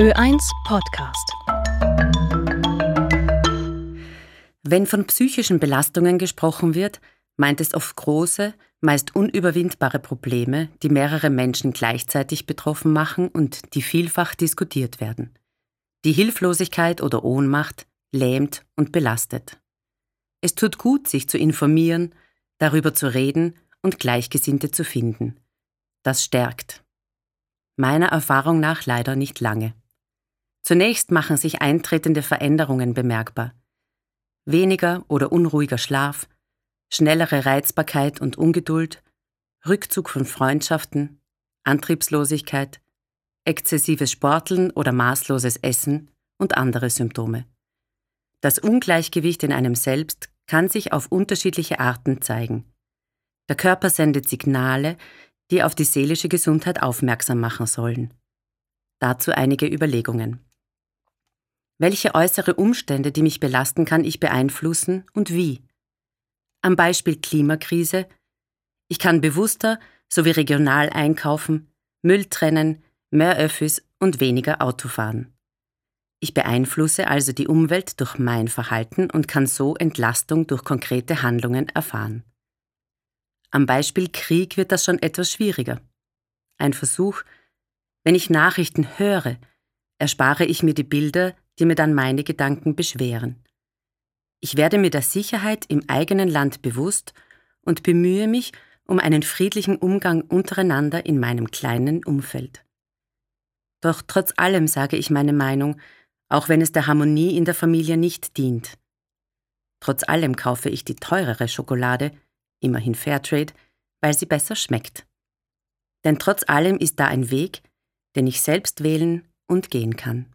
Ö1 Podcast. Wenn von psychischen Belastungen gesprochen wird, meint es oft große, meist unüberwindbare Probleme, die mehrere Menschen gleichzeitig betroffen machen und die vielfach diskutiert werden. Die Hilflosigkeit oder Ohnmacht lähmt und belastet. Es tut gut, sich zu informieren, darüber zu reden und Gleichgesinnte zu finden. Das stärkt. Meiner Erfahrung nach leider nicht lange. Zunächst machen sich eintretende Veränderungen bemerkbar. Weniger oder unruhiger Schlaf, schnellere Reizbarkeit und Ungeduld, Rückzug von Freundschaften, Antriebslosigkeit, exzessives Sporteln oder maßloses Essen und andere Symptome. Das Ungleichgewicht in einem selbst kann sich auf unterschiedliche Arten zeigen. Der Körper sendet Signale, die auf die seelische Gesundheit aufmerksam machen sollen. Dazu einige Überlegungen. Welche äußere Umstände, die mich belasten, kann ich beeinflussen und wie? Am Beispiel Klimakrise. Ich kann bewusster sowie regional einkaufen, Müll trennen, mehr Öffis und weniger Auto fahren. Ich beeinflusse also die Umwelt durch mein Verhalten und kann so Entlastung durch konkrete Handlungen erfahren. Am Beispiel Krieg wird das schon etwas schwieriger. Ein Versuch, wenn ich Nachrichten höre, erspare ich mir die Bilder, die mir dann meine Gedanken beschweren. Ich werde mir der Sicherheit im eigenen Land bewusst und bemühe mich um einen friedlichen Umgang untereinander in meinem kleinen Umfeld. Doch trotz allem sage ich meine Meinung, auch wenn es der Harmonie in der Familie nicht dient. Trotz allem kaufe ich die teurere Schokolade, immerhin Fairtrade, weil sie besser schmeckt. Denn trotz allem ist da ein Weg, den ich selbst wählen und gehen kann.